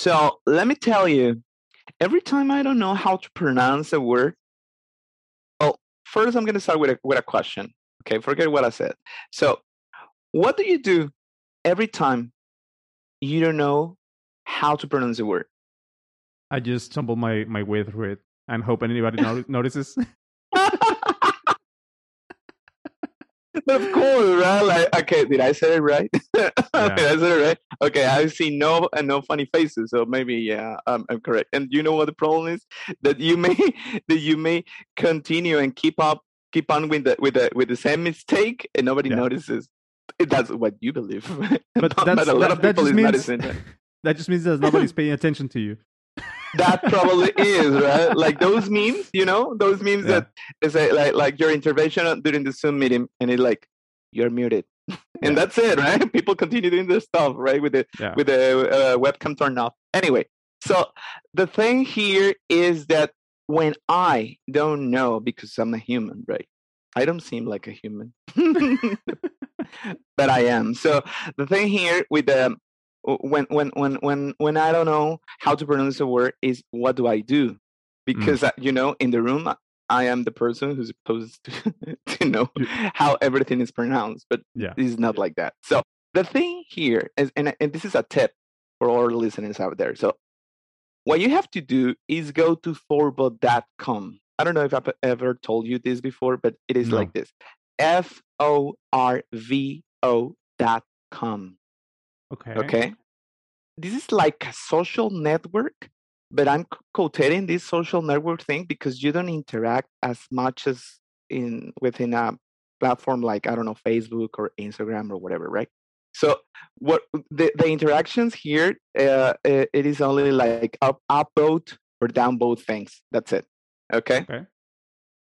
So let me tell you, every time I don't know how to pronounce a word, well, first I'm going to start with a, with a question. Okay, forget what I said. So, what do you do every time you don't know how to pronounce a word? I just stumble my, my way through it and hope anybody no- notices. of course, right? Like, okay, did I say it right? did I say it right? Okay, I see no and no funny faces, so maybe yeah, I'm, I'm correct. And you know what the problem is? That you may that you may continue and keep up, keep on with the with the with the same mistake, and nobody Yeah. notices. That's what you believe, But but, that's- a lot that- of people just is means- medicine. that just means that nobody's paying attention to you. That probably is right? Like those memes you know? Those memes Yeah. that is a, like like your intervention during the zoom meeting and it's like you're muted. And Yeah. that's it right? People continue doing their stuff right with the Yeah. with the uh, webcam turned off. Anyway so the thing here is that when i don't know because i'm a human right? I don't seem like a human. But i am. So the thing here with the when when when when when I don't know how to pronounce a word is what do I do? Because uh, you know, in the room, I am the person who's supposed to, to know how everything is pronounced, but Yeah. it's not like that. So the thing here is, and and this is a tip for all listeners out there. So what you have to do is go to forvo.com. I don't know if I've ever told you this before, but it is No. like this: F O R V O dot com. Okay. Okay. This is like a social network, but I'm quoting this social network thing because you don't interact as much as in within a platform like I don't know Facebook or Instagram or whatever, right? So what the, the interactions here, uh, it is only like up upvote or downvote things. That's it. Okay. Okay.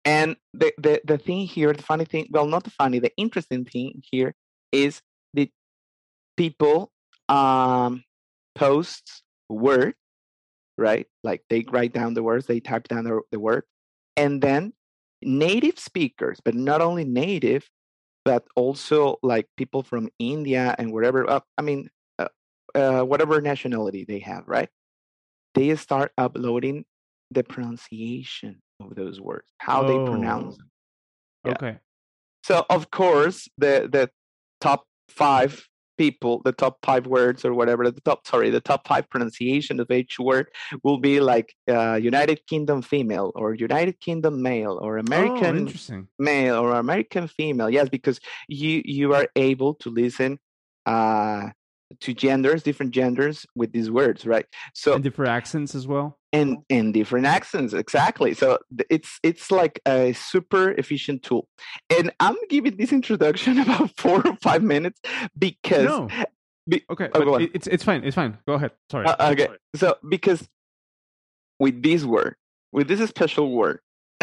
And the, the, the thing here, the funny thing, well, not the funny, the interesting thing here is the people um, posts word, right? Like they write down the words, they type down the, the word, and then native speakers, but not only native, but also like people from India and wherever. Uh, I mean, uh, uh, whatever nationality they have, right? They start uploading the pronunciation of those words, how they pronounce Oh. them. Yeah. Okay. So of course, the the top five people, the top five words or whatever, the top sorry, the top five pronunciation of each word will be like uh, United Kingdom female or United Kingdom male or Oh, American interesting. male or American female. Yes, because you you are able to listen uh, to genders, different genders with these words, right? So And different accents as well. and and different accents exactly so it's it's like a super efficient tool and i'm giving this introduction about four or five minutes because No. be- Okay. Oh, but go on. it- it's it's fine. It's fine. Go ahead. Sorry. uh, okay so because with this word with this special word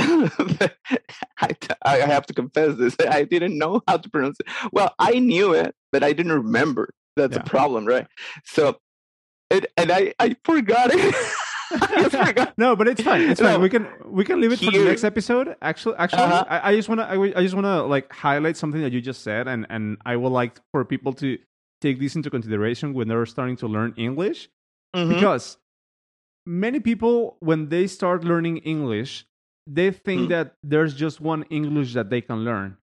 I, I have to confess this i didn't know how to pronounce it well i knew it but i didn't remember that's Yeah. a problem right so it, and i i forgot it no, but it's fine. It's fine. No. We can we can leave it for the next episode. Actually, actually, Uh-huh. I, I just wanna I, I, just wanna like highlight something that you just said, and and I would like for people to take this into consideration when they're starting to learn English, Mhm. because many people when they start learning English, they think Mm. that there's just one English that they can learn.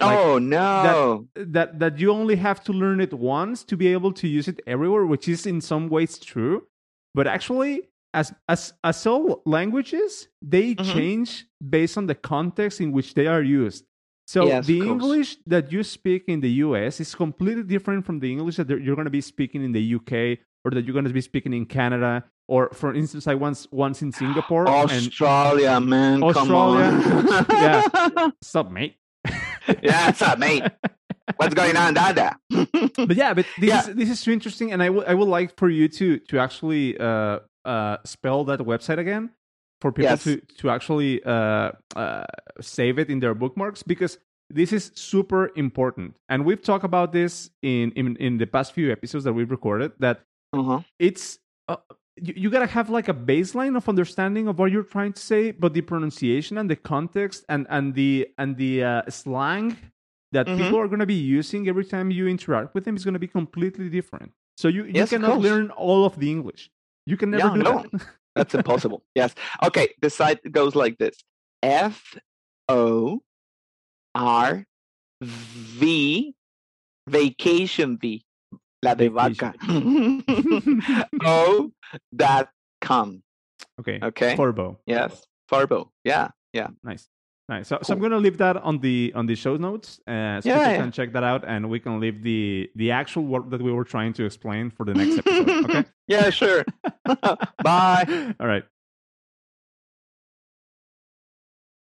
Like, oh no that that you only have to learn it once to be able to use it everywhere which is in some ways true but actually as as as all languages they Mhm. change based on the context in which they are used so Yes, the english that you speak in the us is completely different from the english that you're going to be speaking in the uk or that you're going to be speaking in canada or for instance i once once in singapore and Australia, man. Australia. Yeah. stop mate yeah, what's up, mate? What's going on, Dada? but yeah, but this Yeah. is this is too interesting, and I would I would like for you to to actually uh uh spell that website again for people Yes. to to actually uh uh save it in their bookmarks because this is super important, and we've talked about this in in in the past few episodes that we've recorded that uh-huh. it's. Uh, you, you gotta have like a baseline of understanding of what you're trying to say, but the pronunciation and the context and and the and the uh, slang that Mhm. people are gonna be using every time you interact with them is gonna be completely different. So you, you Yes, cannot learn all of the English. You can never Yeah, do no. that. That's impossible. yes. Okay. The site goes like this: F O R V vacation V. La de vaca. o dot com. okay. Okay. Forvo. yes. Farbo. Yeah. Yeah. Nice. Nice. So, so I'm gonna leave that on the on the show notes, uh, so Yeah, people yeah. can check that out, and we can leave the the actual work that we were trying to explain for the next episode. Okay. Yeah. Sure. Bye. All right.